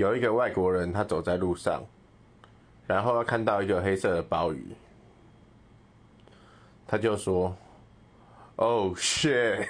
有一个外国人，他走在路上，然后他看到一个黑色的鲍鱼，他就说：“Oh shit！”